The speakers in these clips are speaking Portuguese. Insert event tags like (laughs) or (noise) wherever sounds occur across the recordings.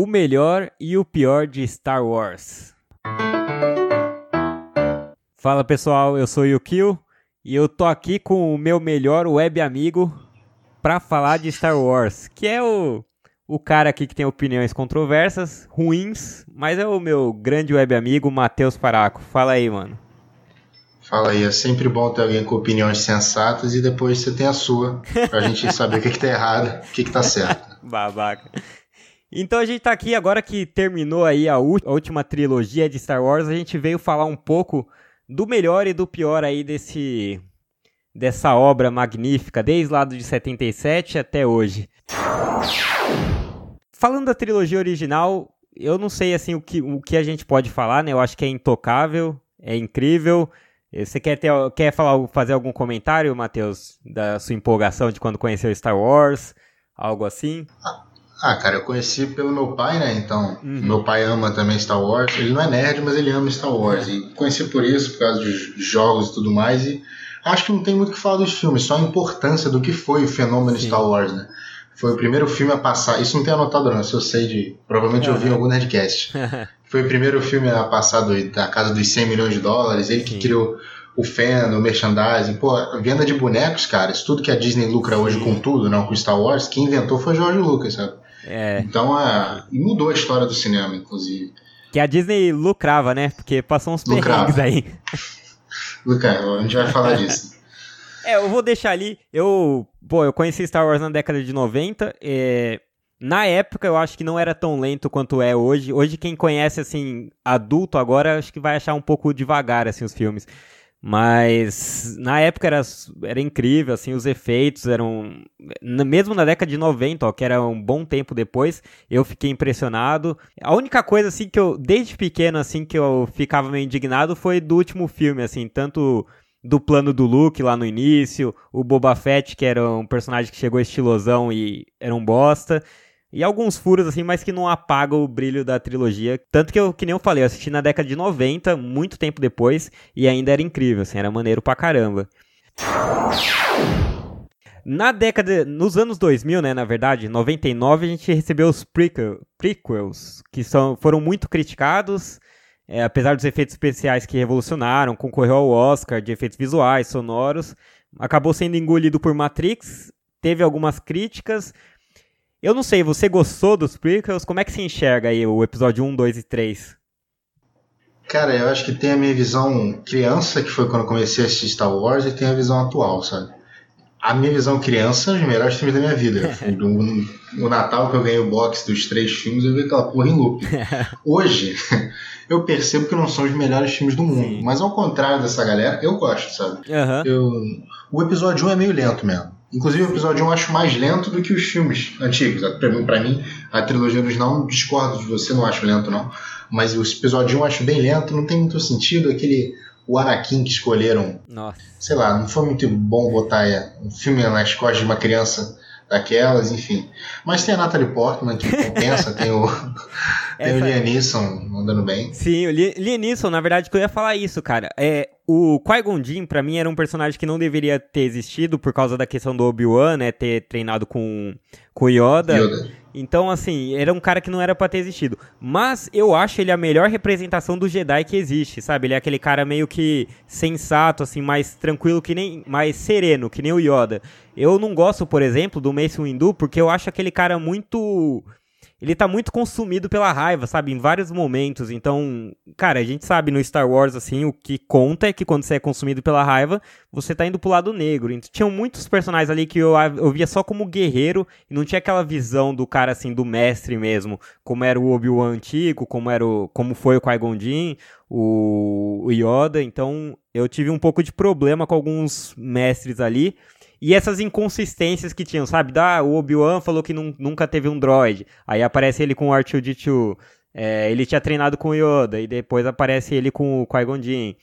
o melhor e o pior de Star Wars. Fala pessoal, eu sou o Yukio e eu tô aqui com o meu melhor web amigo para falar de Star Wars, que é o, o cara aqui que tem opiniões controversas, ruins, mas é o meu grande web amigo Matheus Paraco. Fala aí, mano. Fala aí, é sempre bom ter alguém com opiniões sensatas e depois você tem a sua, pra gente saber o que, que tá errado, o que, que tá certo. (laughs) Babaca. Então a gente tá aqui agora que terminou aí a, última trilogia de Star Wars, a gente veio falar um pouco do melhor e do pior aí desse dessa obra magnífica, desde lá de 77 até hoje. Falando da trilogia original, eu não sei assim o que, o que a gente pode falar, né? Eu acho que é intocável, é incrível. Você quer, ter, quer falar, fazer algum comentário, Matheus, da sua empolgação de quando conheceu Star Wars? Algo assim? Ah, ah, cara, eu conheci pelo meu pai, né? Então, uhum. meu pai ama também Star Wars. Ele não é nerd, mas ele ama Star Wars. E conheci por isso, por causa dos jogos e tudo mais. E acho que não tem muito o que falar dos filmes, só a importância do que foi o fenômeno Sim. Star Wars, né? Foi o primeiro filme a passar. Isso não tem anotado, não. Isso eu sei de. Provavelmente uhum. eu vi em algum Nerdcast. (laughs) foi o primeiro filme a passar do, da casa dos 100 milhões de dólares. Ele Sim. que criou o fan, o merchandising, pô, a venda de bonecos, cara, isso tudo que a Disney lucra hoje com tudo, não com Star Wars, quem inventou foi George Lucas, sabe? É. Então, e mudou a história do cinema, inclusive. Que a Disney lucrava, né? Porque passou uns perrengues aí. (laughs) Lucas, a gente vai falar disso. É, eu vou deixar ali. Eu, pô, eu conheci Star Wars na década de 90. É, na época eu acho que não era tão lento quanto é hoje. Hoje quem conhece assim adulto agora acho que vai achar um pouco devagar assim os filmes. Mas na época era, era incrível, assim, os efeitos eram. Mesmo na década de 90, ó, que era um bom tempo depois, eu fiquei impressionado. A única coisa, assim, que eu, desde pequeno, assim, que eu ficava meio indignado foi do último filme, assim, tanto do plano do Luke lá no início, o Boba Fett, que era um personagem que chegou estilosão e era um bosta. E alguns furos, assim, mas que não apagam o brilho da trilogia. Tanto que eu, que nem eu falei, eu assisti na década de 90, muito tempo depois, e ainda era incrível, assim, era maneiro pra caramba. Na década, nos anos 2000, né, na verdade, 99, a gente recebeu os prequel, prequels, que são, foram muito criticados, é, apesar dos efeitos especiais que revolucionaram, concorreu ao Oscar de efeitos visuais, sonoros, acabou sendo engolido por Matrix, teve algumas críticas, eu não sei, você gostou dos prequels? Como é que se enxerga aí o episódio 1, 2 e 3? Cara, eu acho que tem a minha visão criança, que foi quando eu comecei a assistir Star Wars, e tem a visão atual, sabe? A minha visão criança, os melhores filmes da minha vida. (laughs) o Natal que eu ganhei o box dos três filmes, eu vi aquela porra em loop. (laughs) Hoje, (laughs) eu percebo que não são os melhores filmes do mundo. Sim. Mas ao contrário dessa galera, eu gosto, sabe? Uhum. Eu, o episódio 1 é meio lento mesmo. Inclusive o episódio 1 eu acho mais lento do que os filmes antigos. Pra mim, a trilogia original, discordo de você, não acho lento não. Mas o episódio 1 eu acho bem lento, não tem muito sentido. Aquele. O Anakin que escolheram. Nossa. Sei lá, não foi muito bom botar um filme nas costas de uma criança daquelas, enfim. Mas tem a Natalie Portman que compensa, (laughs) tem o. Tem Essa... o Liam Neeson andando bem. Sim, o Liam Neeson, na verdade, que eu ia falar isso, cara. É, o Qui-Gon Jinn, pra mim, era um personagem que não deveria ter existido por causa da questão do Obi-Wan, né? Ter treinado com, com Yoda. Yoda. Então, assim, era um cara que não era pra ter existido. Mas eu acho ele a melhor representação do Jedi que existe, sabe? Ele é aquele cara meio que sensato, assim, mais tranquilo, que nem. mais sereno, que nem o Yoda. Eu não gosto, por exemplo, do Mace Windu, porque eu acho aquele cara muito ele tá muito consumido pela raiva, sabe? Em vários momentos. Então, cara, a gente sabe no Star Wars, assim, o que conta é que quando você é consumido pela raiva, você tá indo pro lado negro. Então, tinham muitos personagens ali que eu, eu via só como guerreiro e não tinha aquela visão do cara, assim, do mestre mesmo. Como era o Obi-Wan antigo, como, era o, como foi o Qui-Gon Jinn, o, o Yoda. Então, eu tive um pouco de problema com alguns mestres ali. E essas inconsistências que tinham, sabe? Da, o Obi-Wan falou que nunca teve um droid. Aí aparece ele com o R2-D2. É, ele tinha treinado com o Yoda. E depois aparece ele com o Qui-Gon Jinn.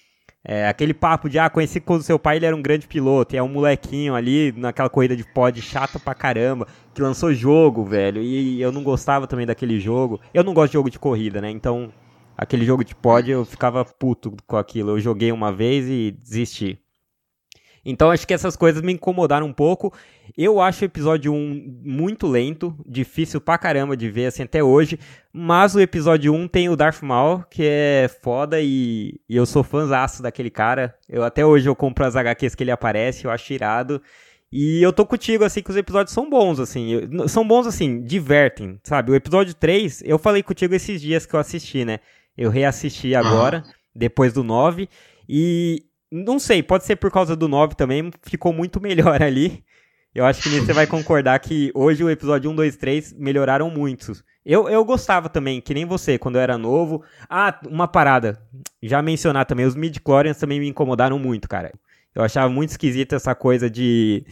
É, aquele papo de, ah, conheci quando seu pai ele era um grande piloto. E é um molequinho ali naquela corrida de pod chata pra caramba. Que lançou jogo, velho. E eu não gostava também daquele jogo. Eu não gosto de jogo de corrida, né? Então, aquele jogo de pod eu ficava puto com aquilo. Eu joguei uma vez e desisti. Então acho que essas coisas me incomodaram um pouco. Eu acho o episódio 1 muito lento, difícil pra caramba de ver assim até hoje. Mas o episódio 1 tem o Darth Maul, que é foda e, e eu sou fãzaço daquele cara. Eu até hoje eu compro as HQs que ele aparece, eu acho irado. E eu tô contigo, assim, que os episódios são bons, assim. São bons, assim, divertem, sabe? O episódio 3, eu falei contigo esses dias que eu assisti, né? Eu reassisti agora, depois do 9. E não sei, pode ser por causa do 9 também, ficou muito melhor ali. Eu acho que você vai concordar que hoje o episódio 1, 2, 3 melhoraram muito. Eu, eu gostava também, que nem você, quando eu era novo. Ah, uma parada. Já mencionar também, os midi-chlorians também me incomodaram muito, cara. Eu achava muito esquisito essa coisa de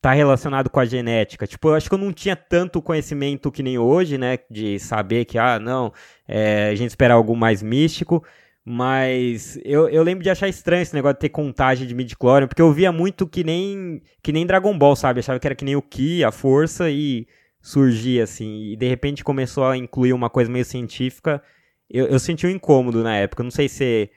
tá relacionado com a genética. Tipo, eu acho que eu não tinha tanto conhecimento que nem hoje, né? De saber que, ah, não, é, a gente espera algo mais místico. Mas eu, eu lembro de achar estranho esse negócio de ter contagem de midi-chlorian, porque eu via muito que nem, que nem Dragon Ball, sabe? Achava que era que nem o Ki, a força, e surgia assim. E de repente começou a incluir uma coisa meio científica. Eu, eu senti um incômodo na época. Não sei se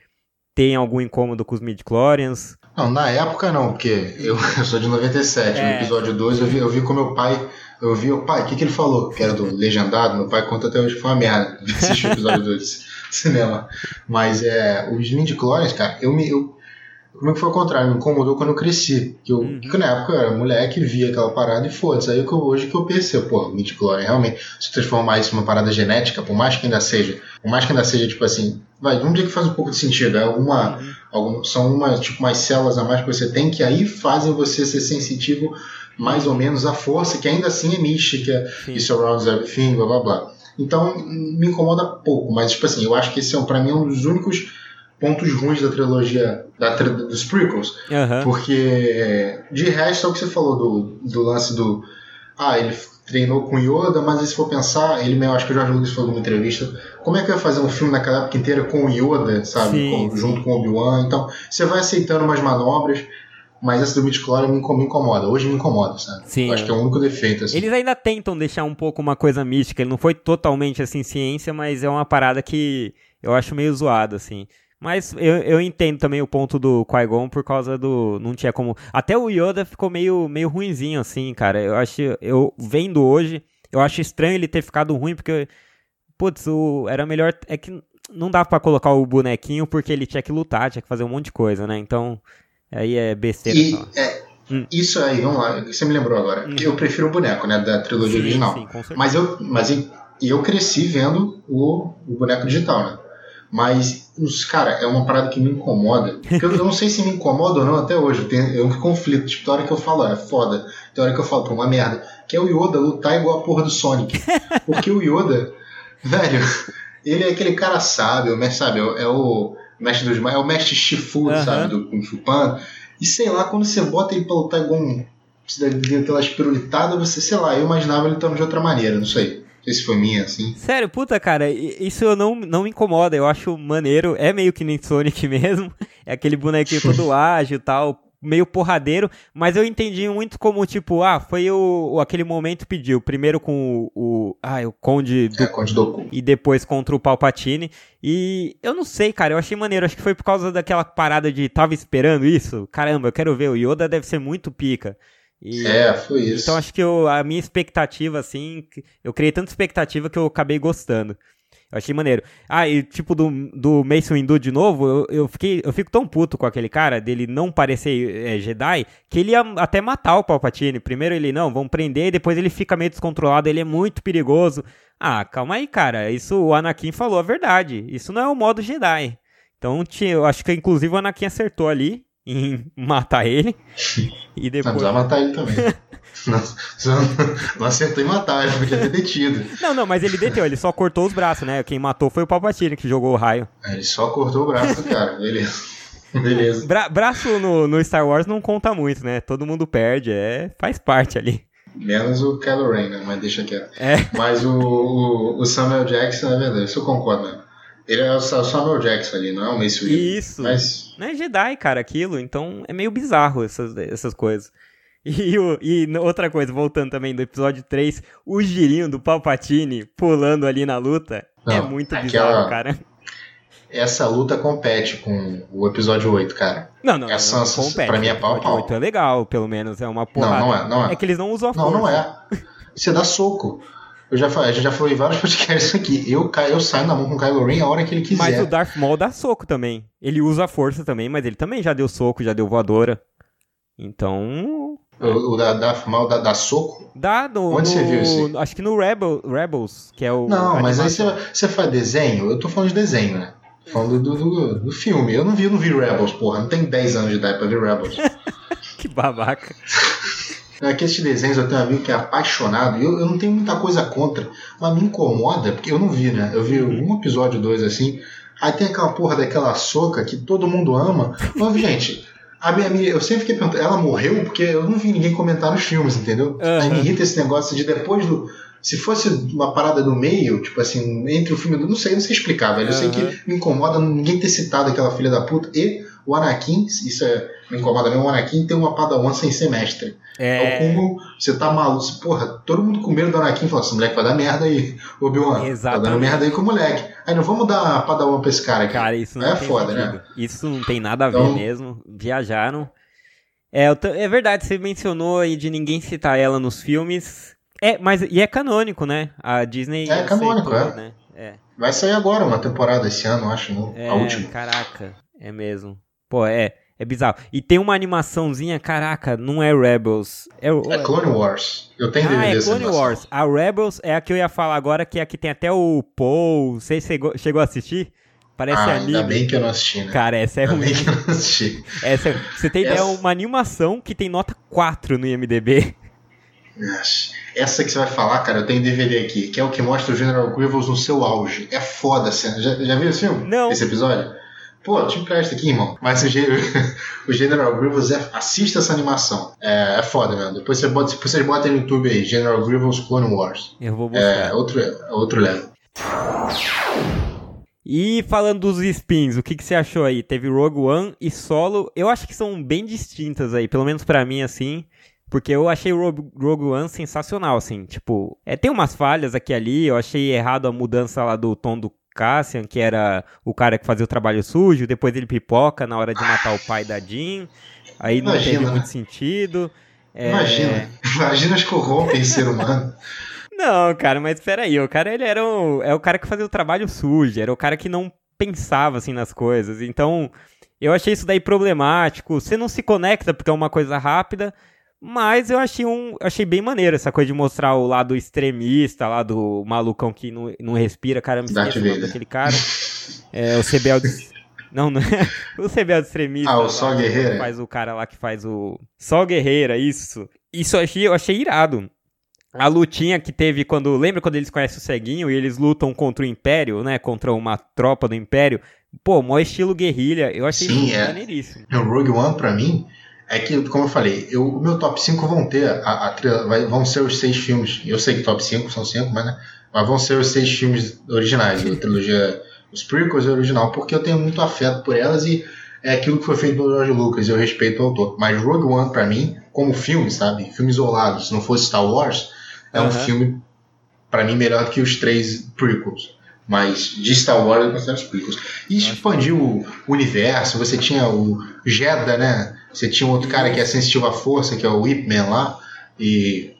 tem algum incômodo com os midi-chlorians. Não, na época não, porque eu, (laughs) eu sou de 97. É. No episódio 2 eu vi, eu vi com meu pai. Eu vi o pai, o que, que ele falou? Que era do legendado. Meu pai conta até hoje que foi uma merda (laughs) assistir o episódio 2 (laughs) cinema. Mas é, os midi-chlorians, cara, eu me. Eu, como é que foi o contrário? Me incomodou quando eu cresci. Que, eu, uhum. que na época eu era moleque, via aquela parada e foda-se. Aí que eu, hoje que eu percebo, pô, midi-chlorian realmente, se transformar isso numa parada genética, por mais que ainda seja, por mais que ainda seja, tipo assim, vai, vamos dizer que faz um pouco de sentido. É alguma, uhum. algum, são uma, tipo, mais células a mais que você tem que aí fazem você ser sensitivo mais ou menos à força, que ainda assim é mística, e surrounds everything, blá blá blá. Então me incomoda pouco, mas tipo assim, eu acho que esse é para mim um dos únicos pontos ruins da trilogia da, dos prequels, uhum. porque de resto é o que você falou do, do lance do ah, ele treinou com Yoda, mas se for pensar, ele mesmo, acho que o George Lucas falou numa entrevista, como é que vai fazer um filme naquela época inteira com Yoda, sabe, sim, com, junto com Obi-Wan, então você vai aceitando umas manobras, mas essa do Midichlorian me, me incomoda. Hoje me incomoda, sabe? Sim. Eu acho que é o único defeito. Assim. Eles ainda tentam deixar um pouco uma coisa mística. Ele não foi totalmente assim ciência, mas é uma parada que eu acho meio zoado, assim. Mas eu, eu entendo também o ponto do Qui-Gon por causa do. Não tinha como. Até o Yoda ficou meio, meio ruinzinho, assim, cara. Eu acho. Eu vendo hoje, eu acho estranho ele ter ficado ruim, porque. Putz, o, era melhor. É que não dava para colocar o bonequinho porque ele tinha que lutar, tinha que fazer um monte de coisa, né? Então. Aí é besteira e, só. É, hum. Isso aí, vamos lá, você me lembrou agora. Hum. Eu prefiro o boneco, né, da trilogia sim, original. Sim, mas eu, mas eu, cresci vendo o, o boneco digital, né? Mas, os, cara, é uma parada que me incomoda. eu, eu, não sei se me incomoda ou não até hoje. Eu tenho, é um conflito. Tipo, tem hora que eu falo, é foda. Tem hora que eu falo, pô, uma merda. Que é o Yoda lutar igual a porra do Sonic. (laughs) Porque o Yoda, velho, ele é aquele cara sábio, mas sabe, é o mestre dos é o mestre Shifu, uhum. sabe, do Kung Fu Panda. E sei lá, quando você bota ele pra lutar igual um. Aquela espirulitada, você, sei lá, eu imaginava ele estando de outra maneira, não sei. Não sei se foi minha, assim. Sério, puta, cara, isso não, não me incomoda. Eu acho maneiro. É meio que nem Sonic (laughs) mesmo. É aquele bonequinho todo (laughs) ágil e tal meio porradeiro, mas eu entendi muito como, tipo, ah, foi o, o aquele momento pediu, primeiro com o, o ah, o Conde do, é, Conde do e depois contra o Palpatine, e eu não sei, cara, eu achei maneiro, acho que foi por causa daquela parada de tava esperando isso, caramba, eu quero ver, o Yoda deve ser muito pica. E, é, foi isso. Então acho que eu, a minha expectativa, assim, eu criei tanta expectativa que eu acabei gostando. Eu achei maneiro. Ah, e tipo do, do Mace Windu de novo, eu, eu, fiquei, eu fico tão puto com aquele cara, dele não parecer é, Jedi, que ele ia até matar o Palpatine. Primeiro ele, não, vão prender, depois ele fica meio descontrolado, ele é muito perigoso. Ah, calma aí, cara, isso o Anakin falou a verdade. Isso não é o modo Jedi. Então, eu acho que inclusive o Anakin acertou ali em (laughs) matar ele. (laughs) e depois... Precisava matar ele também. (laughs) Não, não acertou em matar, ele podia ter detido. Não, não, mas ele deteu, ele só cortou os braços, né? Quem matou foi o Palpatine que jogou o raio. É, ele só cortou o braço, cara, beleza. Beleza. Bra braço no, no Star Wars não conta muito, né? Todo mundo perde, é, faz parte ali. Menos o Kylo Ren, né? Mas deixa quieto. É. Mas o, o, o, Samuel Jackson, é verdade, isso eu concordo, né? Ele é o Samuel Jackson ali, não é o Mace. Isso. Mas... Não é Jedi, cara, aquilo. Então é meio bizarro essas, essas coisas. E, o, e outra coisa, voltando também do episódio 3, o girinho do Palpatine pulando ali na luta é Não, é muito aquela, bizarro, cara. essa luta compete com o episódio 8, cara. Não, não, essa, não, não compete. Pra mim é pau pau. 8 é legal, pelo menos, é uma porrada. Não, não é, não é. É que eles não usam a força. Não, não é. Você dá soco. Eu já falei, já falei em vários (laughs) podcasts aqui. Eu, eu saio na mão com o Kylo Ren a hora que ele quiser. Mas o Darth Maul dá soco também. Ele usa a força também, mas ele também já deu soco, já deu voadora. Então. O, o da, Maul dá, dá soco? Dá, no, Onde no, você viu isso? Acho que no Rebel, Rebels, que é o. Não, mas aí você, você faz desenho? Eu tô falando de desenho, né? Falando do, do, do, filme. Eu não vi, eu não vi Rebels, porra. Não tem 10 anos de idade pra ver Rebels. (laughs) que babaca. Aqueles desenhos eu tenho um amigo que é apaixonado, eu, eu não tenho muita coisa contra, mas me incomoda, porque eu não vi, né? Eu vi uhum. um episódio, dois assim, aí tem aquela porra daquela soca que todo mundo ama. Mas, gente, a minha, minha, eu sempre fiquei perguntando, ela morreu? Porque eu não vi ninguém comentar nos filmes, entendeu? Uhum. Aí me irrita esse negócio de depois do. Se fosse uma parada no meio, tipo assim, entre o filme. Não sei, não sei explicar, velho. Eu sei que me incomoda ninguém ter citado aquela filha da puta. E o Anakin, isso é, me incomoda mesmo, o Anakin tem uma padawan sem semestre. É. é como você tá maluco. Porra, todo mundo com medo do Anakin falou: esse moleque vai dar merda aí, Obi-Wan. Tá dando merda aí com o moleque. Aí não vamos dar padawan pra esse cara aqui. Cara, isso não é foda, né? sentido. né? Isso não tem nada a ver então... mesmo. Viajaram. É, é verdade, você mencionou aí de ninguém citar ela nos filmes. É, mas e é canônico, né? A Disney. É canônico, aceitou, é. Né? é. Vai sair agora uma temporada esse ano, acho, né? É, a última. Caraca, é mesmo. Pô, é. É bizarro. E tem uma animaçãozinha, caraca, não é Rebels. É, é Clone Wars. Eu tenho ah, é Clone Wars. A Rebels é a que eu ia falar agora, que é a que tem até o Paul. Você chegou a assistir? Parece ah, anime. Ainda bem que eu não assisti, né? Cara, essa é ainda ruim. Bem que eu não assisti. Essa, é- você tem essa... ideia, é uma animação que tem nota 4 no IMDB. Essa que você vai falar, cara, eu tenho DVD aqui, que é o que mostra o General Grievous no seu auge. É foda a cena. Já, já viu esse filme? Não. Esse episódio? Pô, te empresta aqui, irmão. Mas o, (laughs) o General Grievous, é, assista essa animação. É, é foda mesmo. Depois, você bota, depois vocês botam no YouTube aí, General Grievous Clone Wars. Eu vou buscar. É outro, é outro level. E falando dos spins, o que, que você achou aí? Teve Rogue One e Solo. Eu acho que são bem distintas aí, pelo menos para mim, assim. Porque eu achei o Rogue One sensacional, assim. Tipo, é, tem umas falhas aqui e ali. Eu achei errado a mudança lá do tom do Cassian, que era o cara que fazia o trabalho sujo, depois ele pipoca na hora de matar o pai da Jean. Aí não Imagina, teve né? muito sentido. É... Imagina. Imagina as corrompem ser humano. Não, cara, mas peraí, o cara ele era o, é o cara que fazia o trabalho sujo, era o cara que não pensava assim nas coisas. Então, eu achei isso daí problemático. Você não se conecta porque é uma coisa rápida, mas eu achei, um, achei bem maneiro essa coisa de mostrar o lado extremista, lá do malucão que não, não respira. Caramba, esqueci o nome daquele cara. É, o Rebelde. (laughs) Não, não é. O Rebelde extremista. Ah, o Sol Guerreira. Faz o cara lá que faz o. Sol Guerreira, isso. Isso eu achei, eu achei irado. A lutinha que teve quando. Lembra quando eles conhecem o Ceguinho e eles lutam contra o Império, né? Contra uma tropa do Império. Pô, maior estilo guerrilha. Eu achei Sim, é. maneiríssimo. O Rogue One, pra mim, é que, como eu falei, eu, o meu top 5 vão ter, a, a, vai, vão ser os seis filmes. Eu sei que top 5 são 5, mas, né, mas vão ser os seis filmes originais, da (laughs) trilogia, os prequels e original, porque eu tenho muito afeto por elas e é aquilo que foi feito pelo George Lucas, eu respeito o autor. Mas Rogue One, pra mim, como filme, sabe? Filme isolado, se não fosse Star Wars, é uhum. um filme, para mim, melhor que os três prequels. Mas de Star Wars eu considero os prequels. E expandiu o universo, você tinha o Jeddah, né? Você tinha um outro cara que é sensitivo à força, que é o Whip Man lá, e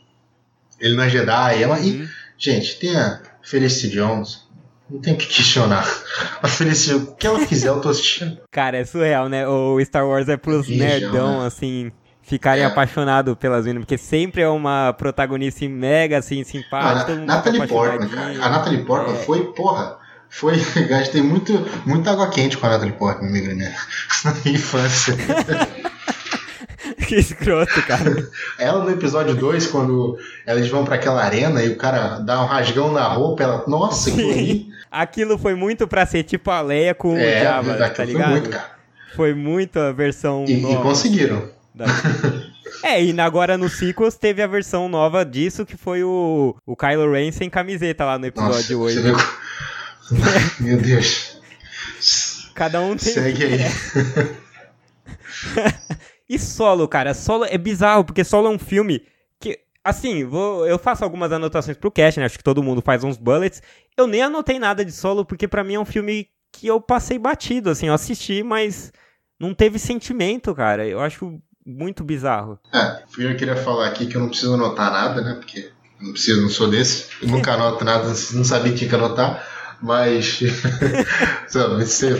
ele não é Jedi. Ela, e, uhum. gente, tem a Felicity Jones. Não tem que questionar. A Felicity, o que ela fizer, eu tô assistindo. Cara, é surreal, né? O Star Wars é pros nerdão, né? assim, ficarem é. apaixonados pelas meninas, porque sempre é uma protagonista mega, assim, simpática. Ah, Natalie Portman, cara. A Natalie Portman é. foi, porra, foi, (laughs) gastei muito, muita água quente com a Natalie Portman, né? (laughs) Na infância. (laughs) que escroto, cara. (laughs) Ela no episódio 2, quando eles vão para aquela arena e o cara dá um rasgão na roupa, ela. Nossa, que Aquilo foi muito pra ser tipo a Leia com é, o Java, tá ligado? Foi muito, cara. Foi muito a versão. E, nova. e conseguiram. Da... (laughs) É, e agora no sequels teve a versão nova disso, que foi o, o Kylo Ren sem camiseta lá no episódio Nossa, 8. Viu... (laughs) Meu Deus. Cada um tem. Segue aí. E Solo, cara, Solo é bizarro, porque Solo é um filme que, assim, vou, eu faço algumas anotações pro cast, né? Acho que todo mundo faz uns bullets. Eu nem anotei nada de Solo, porque para mim é um filme que eu passei batido, assim, eu assisti, mas não teve sentimento, cara. Eu acho muito bizarro. É, eu queria falar aqui que eu não preciso anotar nada, né? Porque não preciso, não sou desse. Eu nunca anoto nada, não sabia tinha que anotar. Mas. (laughs)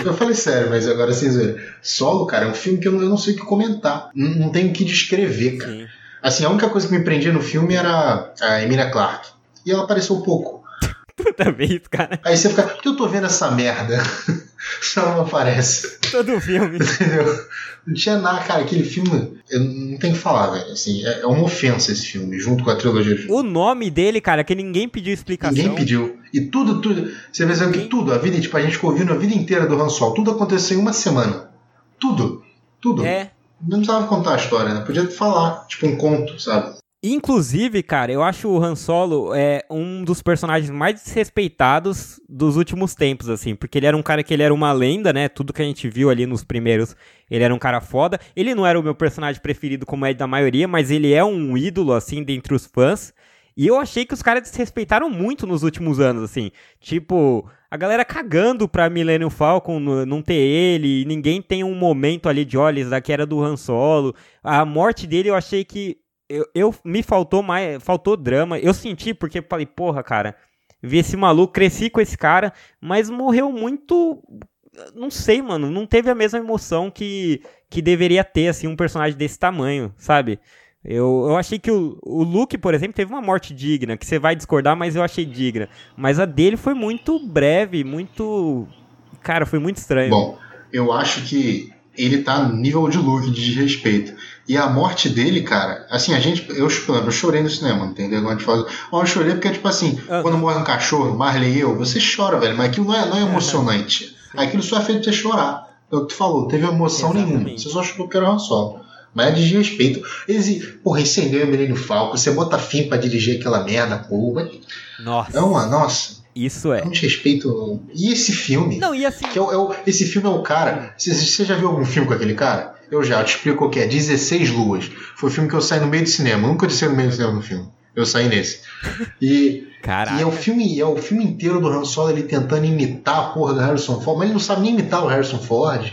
eu falei sério, mas agora sem dizer. Solo, cara, é um filme que eu não, sei o que comentar. Não, não tenho o que descrever, cara. Sim. Assim, a única coisa que me prendia no filme era a Emilia Clarke. E ela apareceu pouco. (laughs) Toda vez, cara. Aí você fica, por que eu tô vendo essa merda? (laughs) Só não aparece. Todo filme. (laughs) Entendeu? Não tinha nada, cara. Aquele filme, eu não tenho que falar, velho. Assim, é, é uma ofensa esse filme, junto com a trilogia de O nome dele, cara, que ninguém pediu explicação. Ninguém pediu. E tudo, tudo. Você vê que tudo, a vida, tipo, a gente ficou ouvindo a vida inteira do Han Solo. Tudo aconteceu em uma semana. Tudo. Tudo. É. Não precisava contar a história, né? Podia falar, tipo, um conto, sabe? Inclusive, cara, eu acho o Han Solo é um dos personagens mais desrespeitados dos últimos tempos, assim, porque ele era um cara que ele era uma lenda, né? Tudo que a gente viu ali nos primeiros, ele era um cara foda. Ele não era o meu personagem preferido como é da maioria, mas ele é um ídolo, assim, dentre os fãs. E eu achei que os caras desrespeitaram muito nos últimos anos, assim. Tipo, a galera cagando pra Millennium Falcon não ter ele, ninguém tem um momento ali de olhos da que era do Han Solo. A morte dele eu achei que eu, eu me faltou mais, faltou drama. Eu senti porque falei, porra, cara, vi esse maluco, cresci com esse cara, mas morreu muito não sei, mano, não teve a mesma emoção que, que deveria ter, assim, um personagem desse tamanho, sabe? Eu, eu achei que o, o Luke, por exemplo, teve uma morte digna, que você vai discordar, mas eu achei digna. Mas a dele foi muito breve, muito. Cara, foi muito estranho. Bom, eu acho que ele tá no nível de Luke de respeito. E a morte dele, cara, assim, a gente. Eu, eu chorei no cinema, entendeu? Quando a gente fala, eu chorei porque, tipo assim, ah. quando morre um cachorro, Marley e eu, você chora, velho, mas aquilo não é, não é emocionante. Aquilo só é feito pra você chorar. É o que tu falou, teve emoção Exatamente. nenhuma. Você só chorou que era uma só. Mas é desrespeito. Eles, porra, incendeu o Menino Falco, você bota fim pra dirigir aquela merda, porra. Nossa. É uma, nossa. Isso é. Um desrespeito. E esse filme? Não, e assim. Que é, é, esse filme é o cara. Você, já viu algum filme com aquele cara? Eu já, eu te explico o que é. 16 Luas. Foi o filme que eu saí no meio do cinema. Eu nunca disse no meio do cinema no filme. Eu saí nesse. E, (laughs) e é o filme, é o filme inteiro do Han Solo ele tentando imitar a porra do Harrison Ford, mas ele não sabe nem imitar o Harrison Ford.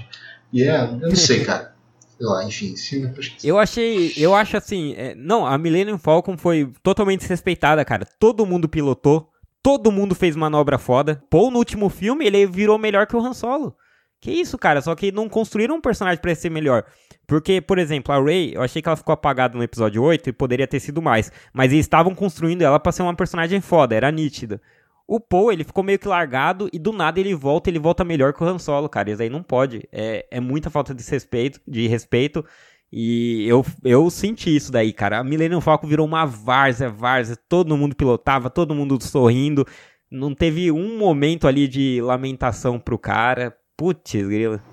E é, eu não sei, cara. Sei lá, enfim, filme Eu achei, eu acho assim, é, não, a Millennium Falcon foi totalmente desrespeitada, cara. Todo mundo pilotou, todo mundo fez manobra foda. Paul no último filme ele virou melhor que o Han Solo. Que isso, cara? Só que não construíram um personagem para ser melhor. Porque, por exemplo, a Rey, eu achei que ela ficou apagada no episódio 8 e poderia ter sido mais. Mas eles estavam construindo ela pra ser uma personagem foda, era nítida. O Poe, ele ficou meio que largado e do nada ele volta, ele volta melhor que o Han Solo, cara. Isso aí não pode. É, é muita falta de respeito, de respeito. E eu, eu senti isso daí, cara. A Millennium Falcon virou uma várzea, várzea. Todo mundo pilotava, todo mundo sorrindo. Não teve um momento ali de lamentação pro cara. Putz, grila.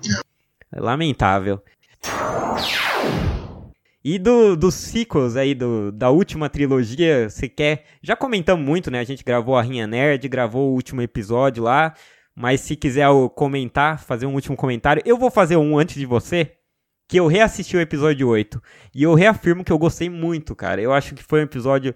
Lamentável. E do, dos sequels aí, do, da última trilogia, você quer. Já comentamos muito, né? A gente gravou a Rinha Nerd, gravou o último episódio lá. Mas se quiser comentar, fazer um último comentário, eu vou fazer um antes de você. Que eu reassisti o episódio 8. E eu reafirmo que eu gostei muito, cara. Eu acho que foi um episódio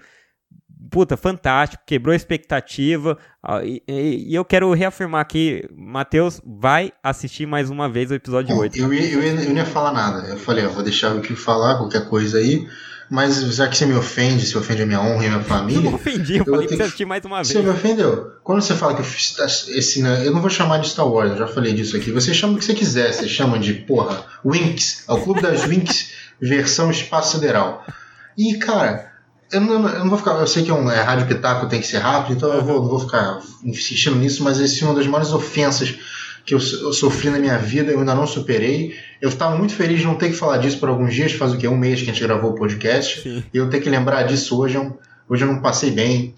puta, fantástico, quebrou a expectativa. E, e, e eu quero reafirmar aqui, Matheus vai assistir mais uma vez o episódio Bom, 8. Eu, eu, eu não ia falar nada. Eu falei, vou deixar o que falar, qualquer coisa aí. Mas já que você me ofende, se ofende a minha honra e a minha família. Eu não ofendi, eu, eu falei que você assistir mais uma vez. Você me ofendeu. Quando você fala que esse. Né, eu não vou chamar de Star Wars, eu já falei disso aqui. Você chama o que você quiser, você chama de, porra, Winx. É o Clube das Winx (laughs) versão espaço sideral. E, cara, eu não, eu não, vou ficar. Eu sei que é um é, rádio pitaco tem que ser rápido, então eu vou, não vou ficar insistindo nisso, mas esse é uma das maiores ofensas que eu, eu, sofri na minha vida, eu ainda não superei. Eu estava muito feliz de não ter que falar disso por alguns dias, faz o que? Um mês que a gente gravou o podcast, Sim. e eu ter que lembrar disso hoje. É hoje eu não passei bem.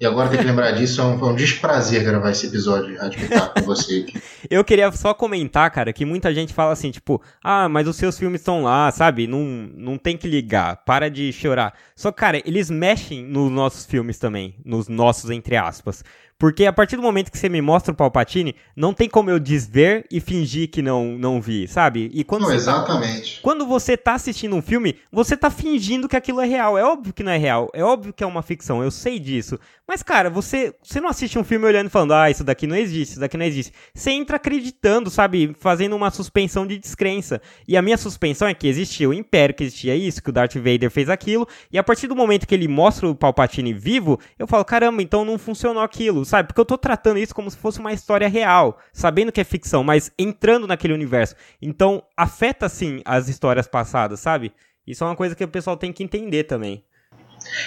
E agora tem que lembrar disso, é um, é um desprazer gravar esse episódio de Rádio com você. (laughs) Eu queria só comentar, cara, que muita gente fala assim, tipo, ah, mas os seus filmes estão lá, sabe? Não, não tem que ligar, para de chorar. Só, cara, eles mexem nos nossos filmes também, nos nossos, entre aspas. Porque a partir do momento que você me mostra o Palpatine, não tem como eu desver e fingir que não, não vi, sabe? E quando não, tá exatamente. Tá, quando você tá assistindo um filme, você tá fingindo que aquilo é real. É óbvio que não é real. É óbvio que é uma ficção. Eu sei disso. Mas, cara, você, você não assiste um filme olhando e falando, ah, isso daqui não existe, isso daqui não existe. Você entra acreditando, sabe? Fazendo uma suspensão de descrença. E a minha suspensão é que existia o Império, que existia isso, que o Darth Vader fez aquilo. E a partir do momento que ele mostra o Palpatine vivo, eu falo, caramba, então não funcionou aquilo, sabe? Porque eu tô tratando isso como se fosse uma história real, sabendo que é ficção, mas entrando naquele universo. Então, afeta, sim, as histórias passadas, sabe? Isso é uma coisa que o pessoal tem que entender também.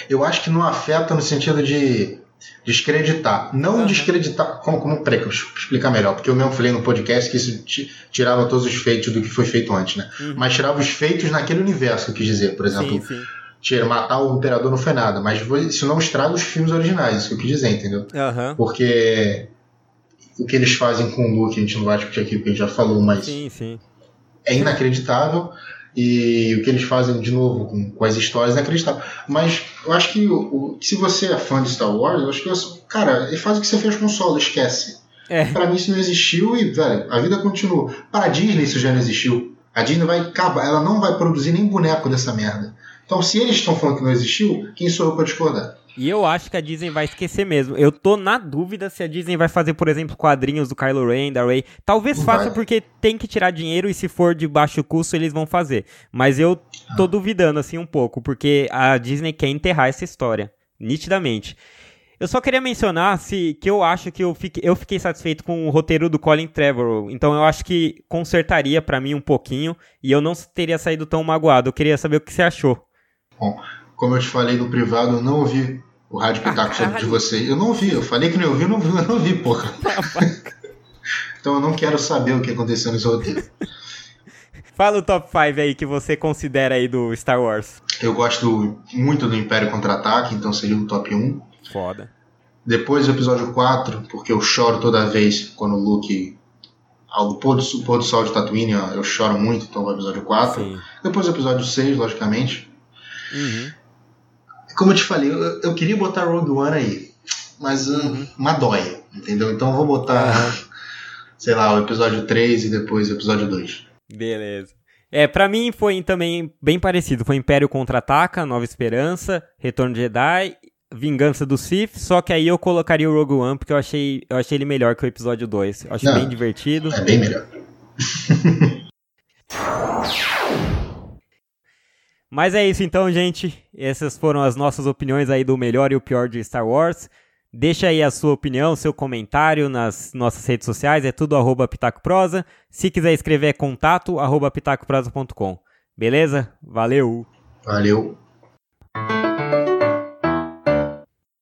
Eu acho que não afeta no sentido de descreditar. Não uhum. descreditar. Como, como peraí, que eu explicar melhor, porque eu mesmo falei no podcast que isso tirava todos os feitos do que foi feito antes, né? Uhum. Mas tirava os feitos naquele universo, eu quis dizer. Por exemplo, sim, sim. Tira, matar o imperador não foi nada, mas isso não estraga os filmes originais, isso que eu quis dizer, entendeu? Uhum. Porque o que eles fazem com o Luke, a gente não vai discutir aqui porque a gente já falou, mas sim, é inacreditável. E o que eles fazem de novo com, com as histórias é inacreditável. Mas eu acho que o, o, se você é fã de Star Wars, eu acho que, você, cara, faz o que você fez com o solo, esquece. É. Pra mim isso não existiu e, velho, a vida continua. Para a Disney isso já não existiu. A Disney vai acabar, ela não vai produzir nem boneco dessa merda. Então, se eles estão falando que não existiu, quem sou eu para discordar? E eu acho que a Disney vai esquecer mesmo. Eu tô na dúvida se a Disney vai fazer, por exemplo, quadrinhos do Kylo Ren, da Rey. Talvez faça porque tem que tirar dinheiro e se for de baixo custo eles vão fazer. Mas eu tô duvidando assim um pouco, porque a Disney quer enterrar essa história, nitidamente. Eu só queria mencionar se, que eu acho que eu fiquei, eu fiquei satisfeito com o roteiro do Colin Trevorrow. Então eu acho que consertaria para mim um pouquinho e eu não teria saído tão magoado. Eu queria saber o que você achou. Bom, como eu te falei no privado, eu não ouvi o Rádio (laughs) Pitaco ah, de você. Eu não ouvi, eu falei que não ouvi, eu não ouvi, eu não ouvi, porra. (laughs) então eu não quero saber o que aconteceu nesse roteiro. Fala o top 5 aí que você considera aí do Star Wars. Eu gosto muito do Império Contra-Ataque, então seria o top 1. Foda. Depois do episódio 4, porque eu choro toda vez quando o Luke. Ao pôr do, pôr do sol de Tatooine, eu choro muito, então o episódio 4. Sim. Depois do episódio 6, logicamente. Uhum. Como eu te falei, eu, eu queria botar Rogue One aí, mas uh, uhum. uma dói, entendeu? Então eu vou botar, (laughs) sei lá, o episódio 3 e depois o episódio 2. Beleza. É, pra mim foi também bem parecido. Foi Império Contra-Ataca, Nova Esperança, Retorno de Jedi, Vingança do Sith, só que aí eu colocaria o Rogue One porque eu achei, eu achei ele melhor que o episódio 2. Eu achei Não, bem divertido. É bem melhor. (laughs) Mas é isso então, gente. Essas foram as nossas opiniões aí do melhor e o pior de Star Wars. Deixa aí a sua opinião, seu comentário nas nossas redes sociais, é tudo arroba pitacoprosa. Se quiser escrever é contato arroba pitacoprosa.com. Beleza? Valeu! Valeu!